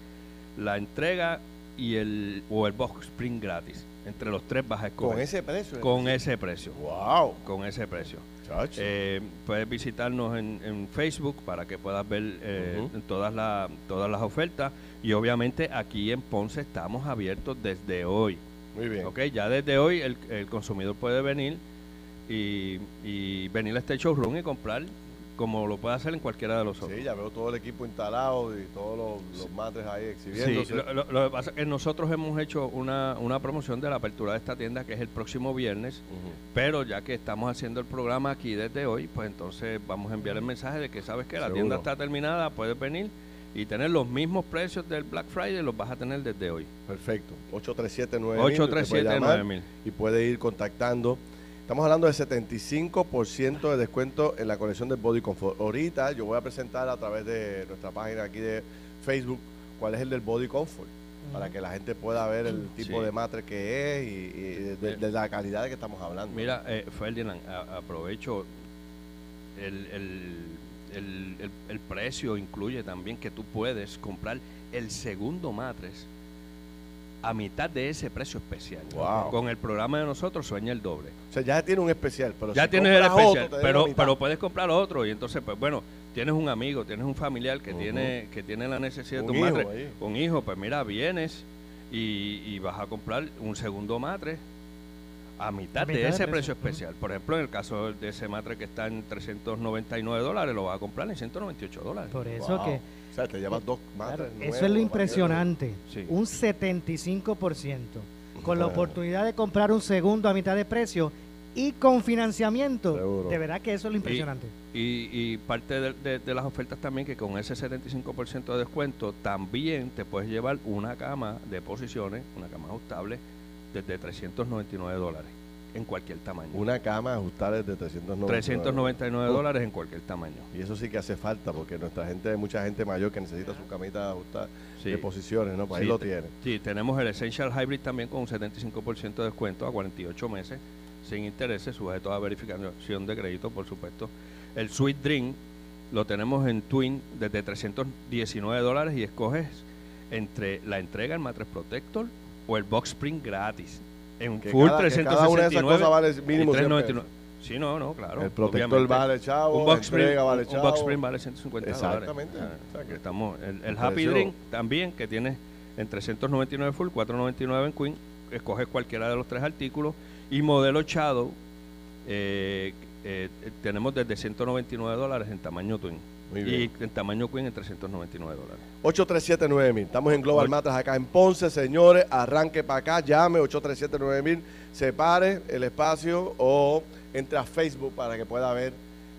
la entrega y el o el box spring gratis. Entre los tres vas a escoger. Con ese precio. Con ese precio. Wow. Con ese precio. Eh, puedes visitarnos en, en Facebook para que puedas ver eh, todas, las todas las ofertas. Y obviamente aquí en Ponce estamos abiertos desde hoy. Muy bien. Ok, ya desde hoy el, el consumidor puede venir y, y venir a este showroom y comprar como lo puede hacer en cualquiera de los otros. Sí, ya veo todo el equipo instalado y todos los, los matres ahí exhibiéndose. Sí, lo, lo- lo que pasa es que nosotros hemos hecho una, una promoción de la apertura de esta tienda que es el próximo viernes, pero ya que estamos haciendo el programa aquí desde hoy, pues entonces vamos a enviar el mensaje de que sabes que la tienda está terminada, puedes venir y tener los mismos precios del Black Friday, los vas a tener desde hoy. Perfecto. 837-9000. 837-9000. Y puede ir contactando. Estamos hablando del 75% de descuento en la colección del Body Comfort. Ahorita yo voy a presentar a través de nuestra página aquí de Facebook cuál es el del Body Comfort. Para que la gente pueda ver el tipo Sí. de matre que es y, y de, de la calidad de que estamos hablando. Mira, eh, Ferdinand, a- aprovecho el, el- el- el- el precio incluye también que tú puedes comprar el segundo matres a mitad de ese precio especial. Wow. Con el programa de nosotros sueña el doble. O sea, ya tiene un especial. Pero ya si tienes el otro, especial, pero, pero puedes comprar otro y entonces, pues bueno, tienes un amigo, tienes un familiar que tiene que tiene la necesidad Un de tu hijo ahí. un hijo, pues mira, vienes y, y vas a comprar un segundo matre a mitad, A mitad de de ese precio. precio especial. Por ejemplo, en el caso de ese matre que está en 399 dólares, lo vas a comprar en 198 dólares. Por eso Wow. que O sea, te llevas dos Claro, matres eso es lo impresionante. Sí. Un 75%. Con la oportunidad de comprar un segundo a mitad de precio y con financiamiento. Seguro. De verdad que eso es lo impresionante. Y, y parte de, de- de las ofertas también que con ese 75% de descuento también te puedes llevar una cama de posiciones, una cama ajustable desde 399 dólares en cualquier tamaño. Una cama ajustable de 399. 399 Uf. dólares en cualquier tamaño. Y eso sí que hace falta porque nuestra gente, mucha gente mayor que necesita su camita ajustada Sí. de posiciones, ¿no? Pues ahí Sí, lo te- tiene. Sí, tenemos el Essential Hybrid también con un 75% de descuento a 48 meses sin intereses, sujeto a verificación de crédito, por supuesto. El Sweet Dream lo tenemos en Twin desde 319 dólares y escoges entre la entrega, el Matres Protector o el Box Spring gratis. En Que full cada- que 369 cada una de esas cosas vale mínimo y 100 399. Sí, no, no, claro. El protector obviamente. vale chavo, un box spring, entrega vale un- un chavo. box spring vale 150 Exactamente. dólares. Sea que- estamos, el, el Happy Drink también, que tiene en 399 full, 499 en Queen. Escoges cualquiera de los tres artículos. Y modelo Shadow, eh, eh, tenemos desde 199 dólares en tamaño Twin. Muy y bien. en tamaño Queen en 399 dólares. 837-9000. Estamos en Global. Matas acá en Ponce, señores. Arranque para acá, llame 837-9000, separe el espacio o entre a Facebook para que pueda ver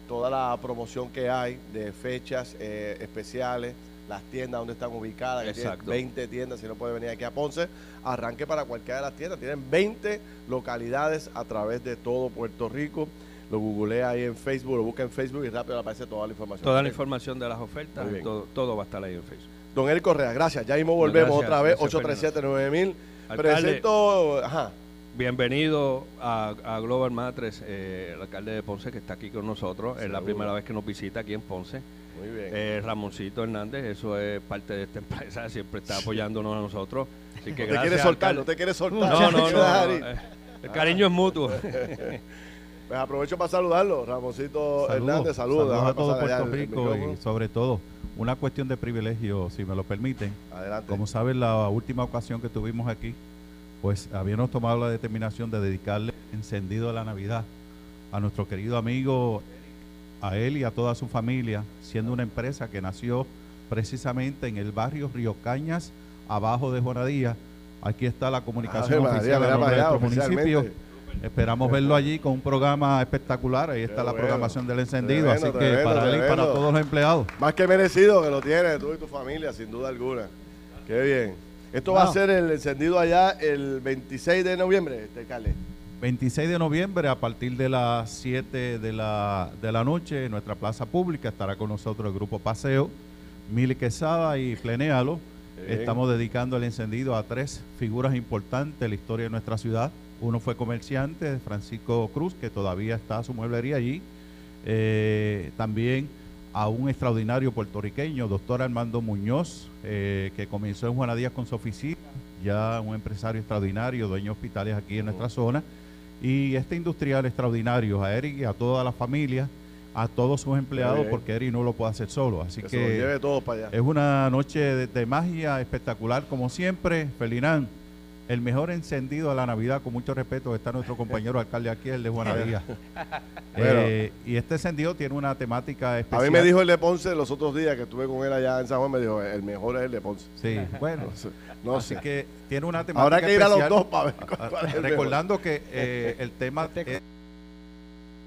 toda la promoción que hay de fechas eh, especiales, las tiendas donde están ubicadas, que Exacto. 20 tiendas, si no puede venir aquí a Ponce, arranque para cualquiera de las tiendas. Tienen 20 localidades a través de todo Puerto Rico. Lo googlea ahí en Facebook, lo busca en Facebook y rápido aparece toda la información. Toda la información de las ofertas, todo, todo va a estar ahí en Facebook. Don Eric Correa, gracias. Ya mismo volvemos Gracias, otra vez, gracias, 837-9000. Alcalde. Presento, ajá, Bienvenido a, a Global Matres, eh, el alcalde de Ponce que está aquí con nosotros. Es la primera vez que nos visita aquí en Ponce. muy bien. Eh, Ramoncito Hernández, eso es parte de esta empresa, siempre está apoyándonos a nosotros. Así que no te gracias. quieres soltar, alcalde. no te quieres soltar. No, no, no, eh, El cariño es mutuo. Pues aprovecho para saludarlo, Ramoncito Hernández, saludos. saludos a todo Puerto Rico y sobre todo una cuestión de privilegio, si me lo permiten. Adelante. Como saben, la última ocasión que tuvimos aquí, pues habíamos tomado la determinación de dedicarle encendido a la Navidad a nuestro querido amigo, a él y a toda su familia, siendo una empresa que nació precisamente en el barrio Río Cañas, abajo de Juanadía. Aquí está la comunicación María, oficial de nuestro municipio. Esperamos verlo allí con un programa espectacular. Ahí está Qué la bueno. programación del encendido. Tremendo, así que tremendo, para él y para todos los empleados. Más que merecido que lo tienes tú y tu familia, sin duda alguna. Qué bien. Esto va a ser el encendido allá el 26 de noviembre, este alcalde. 26 de noviembre a partir de las 7 de la, de la noche en nuestra plaza pública estará con nosotros el grupo Paseo, Mili Quesada y Plenéalo. Estamos dedicando el encendido a tres figuras importantes de la historia de nuestra ciudad. Uno fue comerciante, Francisco Cruz, que todavía está su mueblería allí. Eh, también a un extraordinario puertorriqueño, doctor Armando Muñoz, eh, que comenzó en Juana Díaz con su oficina, ya un empresario extraordinario, dueño de hospitales aquí en nuestra zona. Y este industrial extraordinario, a Eric y a toda la familia, a todos sus empleados, porque Eric no lo puede hacer solo. Así Que, que, se lo lleve todo para allá. es una noche de, de magia espectacular, como siempre. Felinán, el mejor encendido de la Navidad, con mucho respeto, está nuestro compañero alcalde aquí, el de Juanadía. Eh, y este encendido tiene una temática A especial. mí me dijo el de Ponce los otros días que estuve con él allá en San Juan, me dijo, el mejor es el de Ponce. Sí, bueno. No así sé. que tiene una temática Habrá que ir a los especial. dos para ver cuál, cuál es el mejor. Recordando que eh, el tema es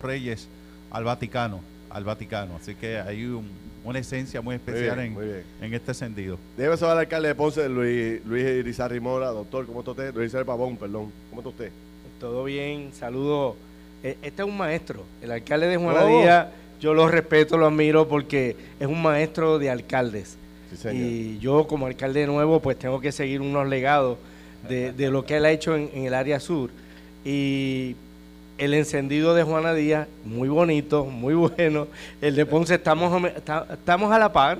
Reyes al Vaticano, al Vaticano. Así que hay un- una esencia muy Muy especial bien, en, muy bien. en este encendido. Debe saber al alcalde de Ponce, Luis, Luis Irizarry Mora, doctor, ¿cómo está usted? Luis Irizarry Pavón, perdón. ¿Cómo está usted? Todo bien, saludo. Eh, Este es un maestro, el alcalde de Oh. Juanadía, yo lo respeto, lo admiro porque es un maestro de alcaldes. Sí, señor. Y yo como alcalde nuevo pues tengo que seguir unos legados de, de lo que él ha hecho en, en el área sur. Y el encendido de Juana Díaz, muy bonito, muy bueno. El de Ponce estamos, estamos a la par.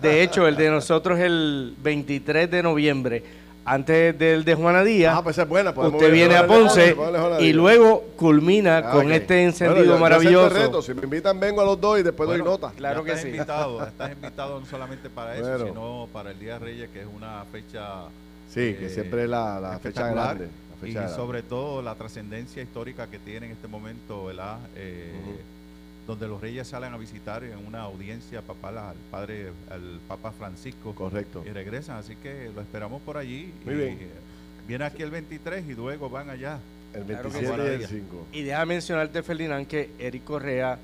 De hecho, el de nosotros es el 23 de noviembre, antes del de Juana Díaz. Ah, pues es buena. Usted viene a Ponce y luego culmina Ah, con este Bueno, encendido yo- yo maravilloso. reto. Si me invitan, vengo a los dos y después doy nota. Claro Ya que estás sí. Invitado, estás invitado no solamente para eso, Bueno. sino para el Día de Reyes, que es una fecha Sí, que eh, siempre es la, la fecha espectacular, grande. La fecha y sobre todo la trascendencia histórica que tiene en este momento, ¿verdad? Eh. Donde los reyes salen a visitar en una audiencia papal al padre, al Papa Francisco Correcto. y regresan, así que lo esperamos por allí. Muy y, bien. eh, Viene aquí el 23 y luego van allá. El Claro que 27 y el sí. 5. Y deja mencionarte, Ferdinand, que Eric Correa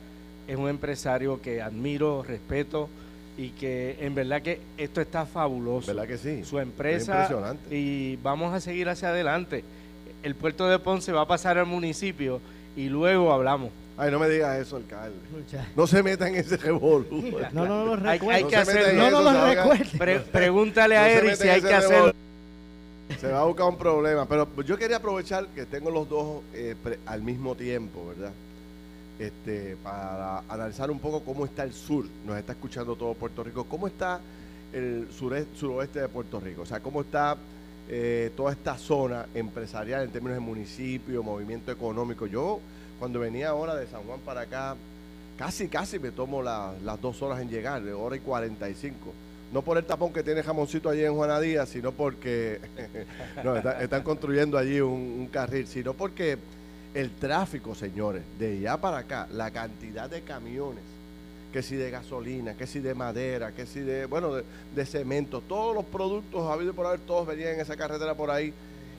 es un empresario que admiro, respeto y que en verdad que esto está fabuloso. ¿Verdad que sí? Su Es empresa impresionante. y vamos a seguir hacia adelante. El puerto de Ponce va a pasar al municipio y luego hablamos. Ay, no me digas eso, alcalde. No se metan en ese revolú. No, no, no lo Hay- No que hacerlo. No. Pre- pregúntale a Eric si hay que hacer revolú. Se va a buscar un problema. Pero yo quería aprovechar que tengo los dos eh, al mismo tiempo, ¿verdad? Este, para analizar un poco cómo está el sur. Nos está escuchando todo Puerto Rico. ¿Cómo está el sureste, suroeste de Puerto Rico? O sea, ¿cómo está eh, toda esta zona empresarial en términos de municipio, movimiento económico? Yo, cuando venía ahora de San Juan para acá, casi, casi me tomo las dos horas en llegar, hora y 45 no por el tapón que tiene jamoncito allí en Juana Díaz, sino porque están construyendo allí un, carril, sino porque el tráfico, señores, de allá para acá, la cantidad de camiones, que si de gasolina, que si de madera, que si de, bueno, de, cemento, todos los productos habido por haber, todos venían en esa carretera por ahí.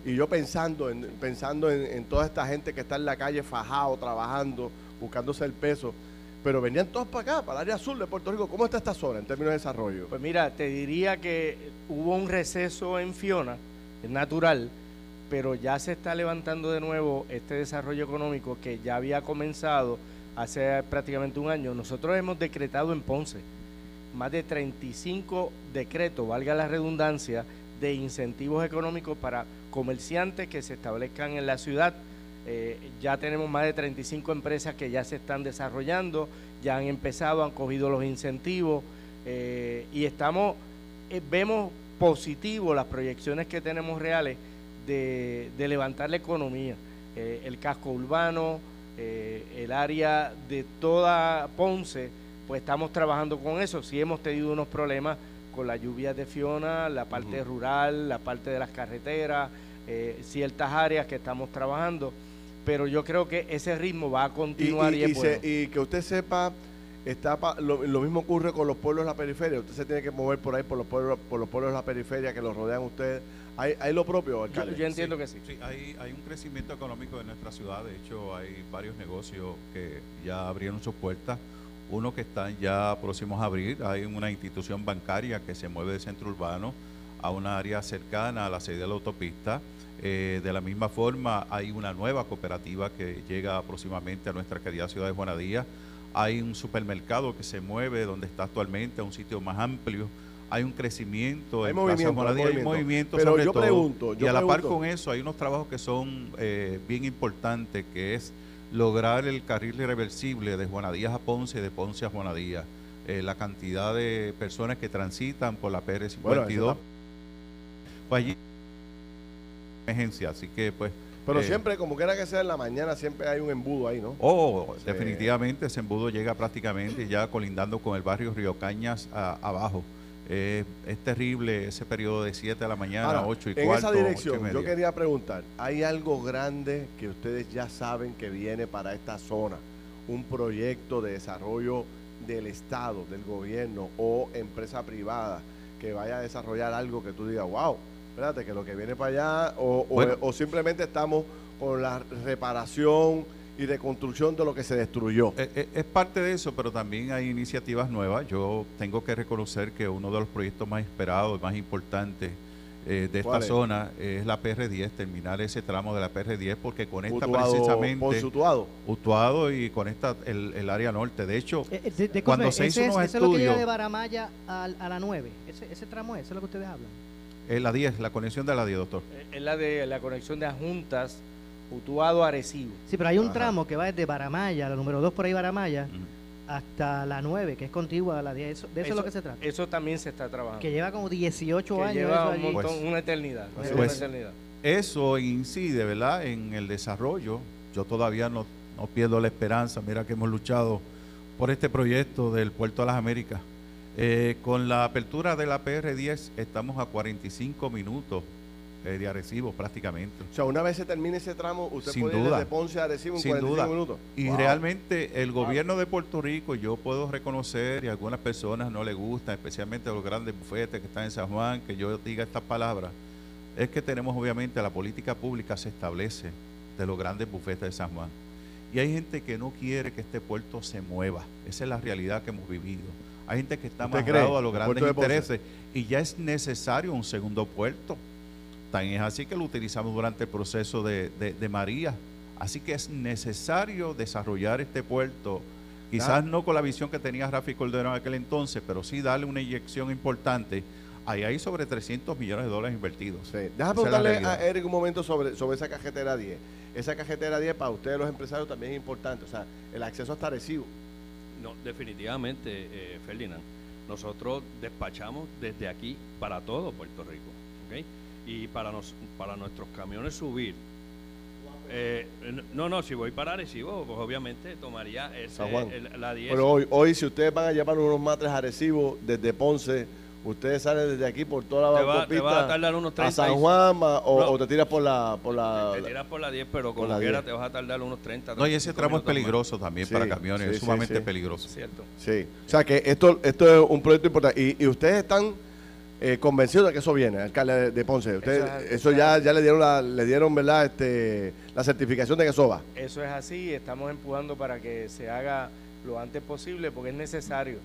Y yo pensando en, pensando en, toda esta gente que está en la calle fajado, trabajando, buscándose el peso pero venían todos para acá, para el área sur de Puerto Rico. ¿Cómo está esta zona en términos de desarrollo? Pues mira, te diría que hubo un receso en Fiona, es natural, pero ya se está levantando de nuevo este desarrollo económico que ya había comenzado hace prácticamente un año. Nosotros hemos decretado en Ponce más de 35 decretos, valga la redundancia, de incentivos económicos para comerciantes que se establezcan en la ciudad eh, ya tenemos más de 35 empresas que ya se están desarrollando, ya han empezado, han cogido los incentivos eh, y estamos, eh, vemos positivo las proyecciones que tenemos reales de, levantar la economía, el casco urbano, el área de toda Ponce, pues estamos trabajando con eso. Sí hemos tenido unos problemas con las lluvias de Fiona, la parte rural, la parte de las carreteras, ciertas áreas que estamos trabajando. Pero yo creo que ese ritmo va a continuar y, y, que usted sepa está lo, mismo ocurre con los pueblos de la periferia. Usted se tiene que mover por ahí por los pueblos por los pueblos de la periferia que los rodean ustedes hay, hay lo propio alcalde yo, entiendo que sí, sí hay, hay un crecimiento económico en nuestra ciudad de hecho hay varios negocios que ya abrieron sus puertas uno que están ya próximos a abrir hay una institución bancaria que se mueve del centro urbano a una área cercana a la sede de la autopista eh, de la misma forma, hay una nueva cooperativa que llega próximamente a nuestra querida ciudad de Juanadía. Hay un supermercado que se mueve donde está actualmente, a un sitio más amplio. Hay un crecimiento hay en movimiento, Juanadía, hay movimiento, Pero yo pregunto, y a la par con eso, hay unos trabajos que son eh, bien importantes, que es lograr el carril irreversible de Juanadías a Ponce y de Ponce a Juanadía. Eh, la cantidad de personas que transitan por la PR52. pues allí emergencia, así que pues... Pero eh, siempre, como quiera que sea en la mañana, siempre hay un embudo ahí, ¿no? Oh, definitivamente ese embudo llega prácticamente ya colindando con el barrio Río Cañas abajo. Es terrible ese periodo de 7 de la mañana a 8 y en esa dirección, yo quería preguntar, ¿hay algo grande que ustedes ya saben que viene para esta zona? Un proyecto de desarrollo del Estado, del gobierno o empresa privada que vaya a desarrollar algo que tú digas, wow, espérate, que lo que viene para allá, o, simplemente estamos con la reparación y reconstrucción de lo que se destruyó. Es, eh, eh, es, parte de eso, pero también hay iniciativas nuevas. Yo tengo que reconocer que uno de los proyectos más esperados y más importantes eh, de esta zona es la PR10, terminar ese tramo de la PR10, porque conecta precisamente. Por Utuado. Utuado y conecta el, el área norte. De hecho, cuando se hizo unos estudios. es lo que llega de Baramaya a, a la 9. Ese, ese tramo es, eso es lo que ustedes hablan. Es la 10, la conexión de la 10, doctor. Es la de la conexión de Juntas, Utuado Arecibo. Sí, pero hay un tramo que va desde Baramaya, la número 2 por ahí Baramaya, hasta la 9, que es contigua a la 10. Eso, de eso, es lo que se trata. Eso también se está trabajando. Que lleva como 18 que años. Lleva un pues, una eternidad. Pues, eso incide, ¿verdad?, en el desarrollo. Yo todavía no, no pierdo la esperanza. Mira que hemos luchado por este proyecto del Puerto de las Américas eh, con la apertura de la PR10 estamos a 45 minutos de Arecibo prácticamente. O sea, una vez se termine ese tramo, usted puede ir de Ponce a Arecibo en 45 minutos. Y realmente el gobierno de Puerto Rico, yo puedo reconocer, y a algunas personas no le gustan, especialmente los grandes bufetes que están en San Juan, que yo diga estas palabras, es que tenemos obviamente la política pública se establece de los grandes bufetes de San Juan. Y hay gente que no quiere que este puerto se mueva. Esa es la realidad que hemos vivido. Hay gente que está amarrado a los grandes intereses y ya es necesario un segundo puerto. Tan es así que lo utilizamos durante el proceso de, María. Así que es necesario desarrollar este puerto, quizás no con la visión que tenía Rafi Cordero en aquel entonces, pero sí darle una inyección importante Ahí hay sobre 300 millones de dólares invertidos. Sí. Déjame preguntarle a Eric un momento sobre, sobre esa cajetera 10. Esa cajetera 10 para ustedes los empresarios también es importante, o sea, el acceso hasta recibo. No, definitivamente, eh, Ferdinand. Nosotros despachamos desde aquí para todo Puerto Rico. ¿ok? Y para, nos, para nuestros camiones subir. eh, no, no, si voy para Arecibo, pues obviamente tomaría ese, San Juan. el- la 10. Pero hoy, hoy si ustedes van a llevar unos matres a recibo desde Ponce, ustedes salen desde aquí por toda la Te va- te autopista va a tardar unos a 30 San y- Juan ma- o, No. o te tiras por la... Por la te tiras por la 10, pero como la quiera 10. te vas a tardar unos 30. No, y ese 35 tramo es más. peligroso también Sí, para camiones, sí, es sumamente sí. peligroso. ¿Cierto? Sí, o sea que esto, esto es un proyecto importante. Y, y ustedes están eh, convencidos de que eso viene, alcalde de, de Ponce. Ustedes, Eso es- eso ya, ya le dieron, la, le dieron ¿verdad? Este, la certificación de que eso va. Eso es así, estamos empujando para que se haga lo antes posible porque es necesario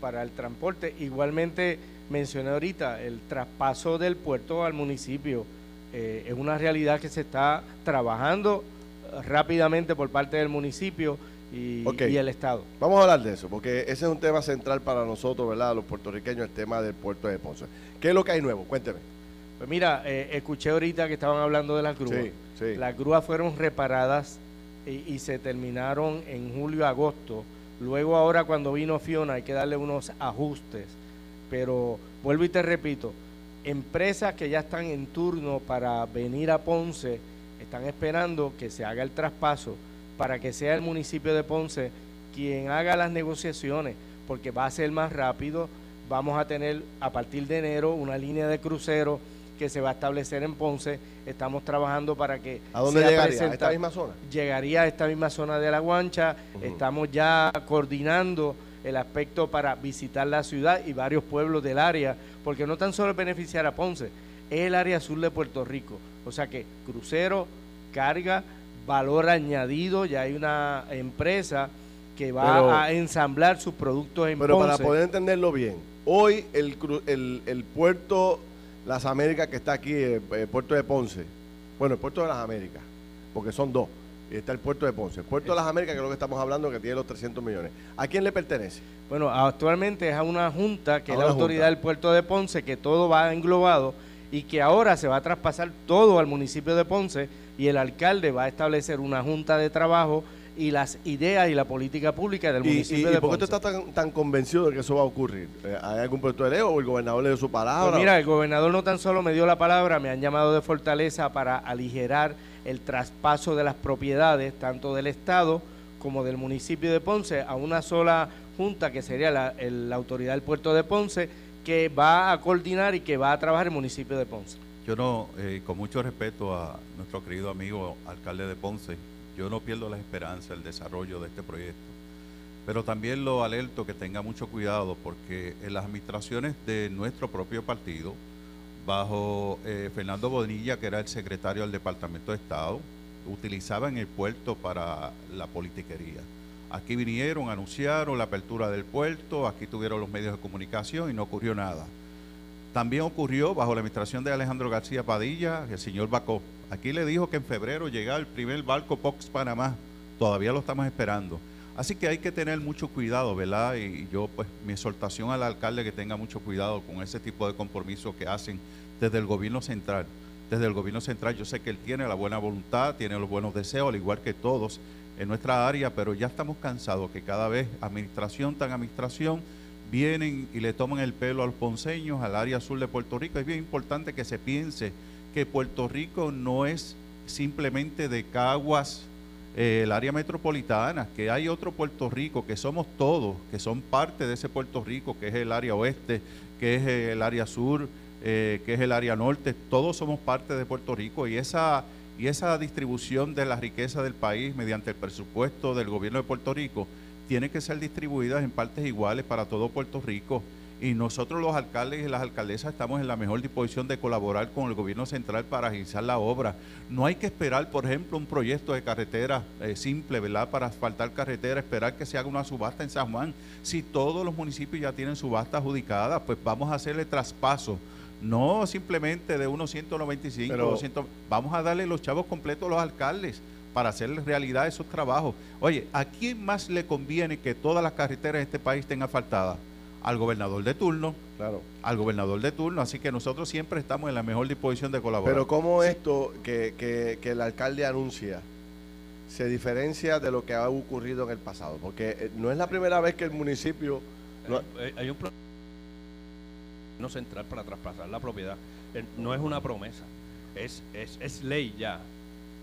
para el transporte. Igualmente mencioné ahorita el traspaso del puerto al municipio. eh, es una realidad que se está trabajando rápidamente por parte del municipio y, y el Estado. Vamos a hablar de eso, porque ese es un tema central para nosotros, ¿verdad? Los puertorriqueños, el tema del puerto de Ponce. ¿Qué es lo que hay nuevo? Cuénteme. Pues mira, eh, escuché ahorita que estaban hablando de las grúas. Sí, sí. Las grúas fueron reparadas y, y se terminaron en julio, agosto. Luego ahora cuando vino Fiona hay que darle unos ajustes. Pero vuelvo y te repito, empresas que ya están en turno para venir a Ponce están esperando que se haga el traspaso para que sea el municipio de Ponce quien haga las negociaciones, porque va a ser más rápido. Vamos a tener a partir de enero una línea de crucero que se va a establecer en Ponce. Estamos trabajando para que ¿A dónde llegaría? ¿A esta misma zona? llegaría a esta misma zona de La Guancha. Estamos ya coordinando el aspecto para visitar la ciudad y varios pueblos del área, porque no tan solo beneficiar a Ponce, es el área sur de Puerto Rico. O sea que crucero, carga, valor añadido, ya hay una empresa que va Pero- a ensamblar sus productos en Pero Ponce. para poder entenderlo bien, hoy el, cru- el, el puerto Las Américas que está aquí, el, el puerto de Ponce, bueno, el puerto de las Américas, porque son dos, y está el puerto de Ponce. El puerto de las Américas, que es lo que estamos hablando, que tiene los 300 millones. ¿A quién le pertenece? Bueno, actualmente es a una junta que A es la autoridad junta. del puerto de Ponce, que todo va englobado y que ahora se va a traspasar todo al municipio de Ponce y el alcalde va a establecer una junta de trabajo y las ideas y la política pública del ¿Y, y, municipio y de por qué Ponce. usted está tan, tan convencido de que eso va a ocurrir? Eh, ¿Hay algún proyecto de ley o el gobernador le dio su palabra? Pues mira, el gobernador no tan solo me dio la palabra, me han llamado de Fortaleza para aligerar el traspaso de las propiedades, tanto del Estado como del municipio de Ponce, a una sola junta que sería la, el- la autoridad del puerto de Ponce, que va a coordinar y que va a trabajar el municipio de Ponce. Yo no, eh, con mucho respeto a nuestro querido amigo alcalde de Ponce, yo no pierdo la esperanza del desarrollo de este proyecto. Pero también lo alerto que tenga mucho cuidado porque en las administraciones de nuestro propio partido, bajo eh, Fernando Bonilla, que era el secretario del Departamento de Estado, utilizaban el puerto para la politiquería. Aquí vinieron, anunciaron la apertura del puerto, aquí tuvieron los medios de comunicación y no ocurrió nada. También ocurrió bajo la administración de Alejandro García Padilla, el señor Bacó. Aquí le dijo que en febrero llegaba el primer barco Pox Panamá. Todavía lo estamos esperando. Así que hay que tener mucho cuidado, ¿verdad? Y yo, pues, mi exhortación al alcalde que tenga mucho cuidado con ese tipo de compromisos que hacen desde el gobierno central. Desde el gobierno central yo sé que él tiene la buena voluntad, tiene los buenos deseos, al igual que todos en nuestra área, pero ya estamos cansados que cada vez administración tan administración vienen y le toman el pelo a los ponceños, al área sur de Puerto Rico. Es bien importante que se piense que Puerto Rico no es simplemente de Caguas, eh, el área metropolitana, que hay otro Puerto Rico, que somos todos, que son parte de ese Puerto Rico, que es el área oeste, que es el área sur, eh, que es el área norte, todos somos parte de Puerto Rico y esa, y esa distribución de la riqueza del país mediante el presupuesto del gobierno de Puerto Rico tiene que ser distribuida en partes iguales para todo Puerto Rico. Y nosotros los alcaldes y las alcaldesas estamos en la mejor disposición de colaborar con el gobierno central para agilizar la obra. No hay que esperar, por ejemplo, un proyecto de carretera eh, simple, ¿verdad? Para asfaltar carretera, esperar que se haga una subasta en San Juan. Si todos los municipios ya tienen subasta adjudicada, pues vamos a hacerle traspaso. No simplemente de unos 195, Pero- 200, vamos a darle los chavos completos a los alcaldes para hacer realidad esos trabajos. Oye, ¿a quién más le conviene que todas las carreteras de este país estén asfaltadas? al gobernador de turno, Claro. al gobernador de turno, así que nosotros siempre estamos en la mejor disposición de colaborar. Pero ¿cómo esto que, que, que el alcalde anuncia se diferencia de lo que ha ocurrido en el pasado? Porque eh, no es la primera vez que el municipio... no- Hay, hay un plan no central para traspasar la propiedad. Eh, No es una promesa, es, es, es ley ya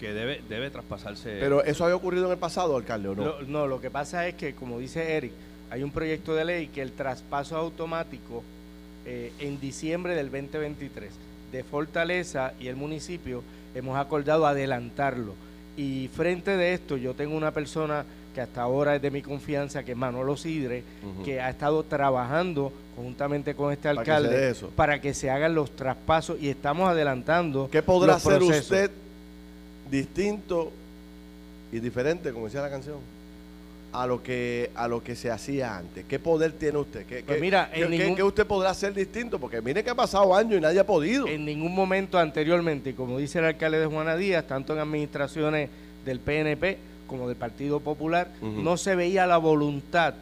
que debe, debe traspasarse. pero eso había ocurrido en el pasado, alcalde, ¿o no? Lo- no, lo que pasa es que, como dice Eric, hay un proyecto de ley que el traspaso automático eh, en diciembre del 2023 de Fortaleza y el municipio hemos acordado adelantarlo. Y frente de esto, yo tengo una persona que hasta ahora es de mi confianza, que es Manolo Sidre, que ha estado trabajando conjuntamente con este Para que se alcalde dé eso. para que se hagan los traspasos y estamos adelantando. ¿Qué podrá los hacer procesos. usted distinto y diferente, como decía la canción, a lo que a lo que se hacía antes? ¿Qué poder tiene usted? ¿Qué, Pues qué- mira, qué- ningún- usted podrá hacer distinto? Porque mire que ha pasado años y nadie ha podido. En ningún momento anteriormente, y como dice el alcalde de Juana Díaz, tanto en administraciones del PNP como del Partido Popular, no se veía la voluntad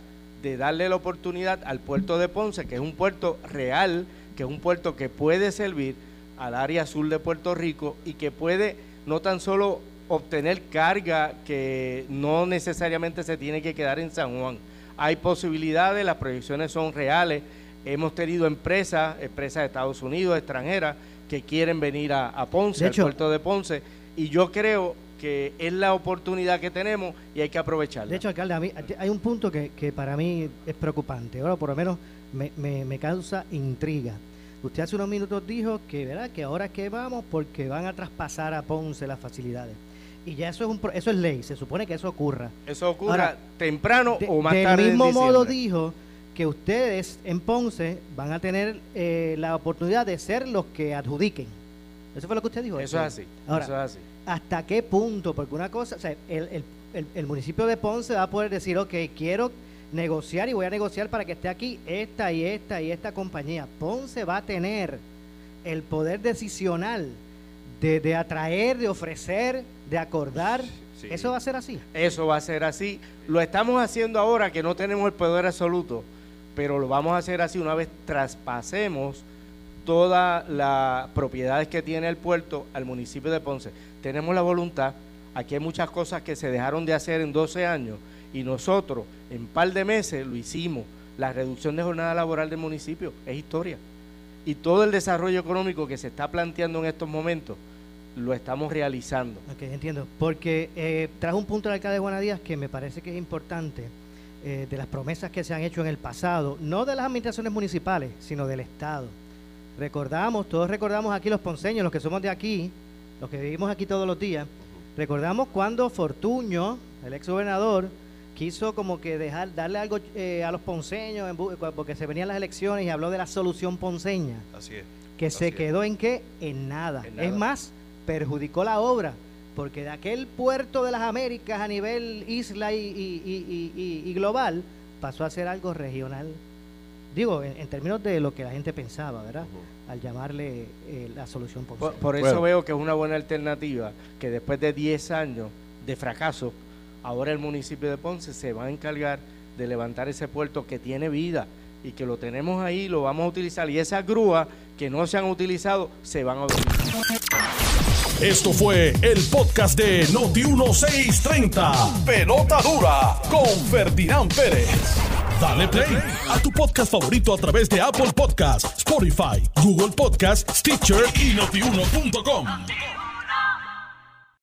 de darle la oportunidad al puerto de Ponce, que es un puerto real, que es un puerto que puede servir al área sur de Puerto Rico y que puede no tan solo obtener carga que no necesariamente se tiene que quedar en San Juan. Hay posibilidades, las proyecciones son reales. Hemos tenido empresas, empresas de Estados Unidos, extranjeras, que quieren venir a, a Ponce, al puerto de Ponce, y yo creo que es la oportunidad que tenemos y hay que aprovecharla. De hecho, alcalde, a mí, hay un punto que, que para mí es preocupante, ahora por lo menos me, me- me causa intriga. Usted hace unos minutos dijo que, ¿verdad? que ahora que vamos porque van a traspasar a Ponce las facilidades. Y ya eso es, un, eso es ley, se supone que eso ocurra. Eso ocurra Ahora, temprano De- o más del tarde. en mismo modo dijo que ustedes en Ponce van a tener eh, la oportunidad de ser los que adjudiquen. Eso fue lo que usted dijo. Eso es así. Ahora, eso es así. ¿Hasta qué punto? Porque una cosa, o sea, el, el- el- el municipio de Ponce va a poder decir, ok, quiero negociar y voy a negociar para que esté aquí esta y esta y esta compañía. Ponce va a tener el poder decisional de, de atraer, de ofrecer, de acordar. Sí. ¿Eso va a ser así? Eso va a ser así. Lo estamos haciendo ahora que no tenemos el poder absoluto, pero lo vamos a hacer así una vez traspasemos todas las propiedades que tiene el puerto al municipio de Ponce. Tenemos la voluntad, aquí hay muchas cosas que se dejaron de hacer en 12 años y nosotros en par de meses lo hicimos. La reducción de jornada laboral del municipio es historia. Y todo el desarrollo económico que se está planteando en estos momentos lo estamos realizando. Ok, entiendo. Porque eh, trajo un punto el alcalde de Juana Díaz que me parece que es importante, eh, de las promesas que se han hecho en el pasado, no de las administraciones municipales, sino del Estado. Recordamos, todos recordamos aquí los ponceños, los que somos de aquí, los que vivimos aquí todos los días, recordamos cuando Fortuño, el ex gobernador, quiso como que dejar, darle algo eh, a los ponceños, en porque se venían las elecciones y habló de la solución ponceña Así es. que se es. quedó en qué? En nada. En nada. Es más, perjudicó la obra, porque de aquel puerto de las Américas a nivel isla y, y- y- y- global pasó a ser algo regional. Digo, en, en términos de lo que la gente pensaba, ¿verdad? Al llamarle eh, la solución Por, Ponce. por eso Bueno. veo que es una buena alternativa que después de 10 años de fracaso, ahora el municipio de Ponce se va a encargar de levantar ese puerto que tiene vida y que lo tenemos ahí, lo vamos a utilizar. Y esas grúas que no se han utilizado se van a utilizar. Esto fue el podcast de Noti1630. Pelota dura con Ferdinand Pérez. Dale play a tu podcast favorito a través de Apple Podcasts, Spotify, Google Podcasts, Stitcher y notiuno.com.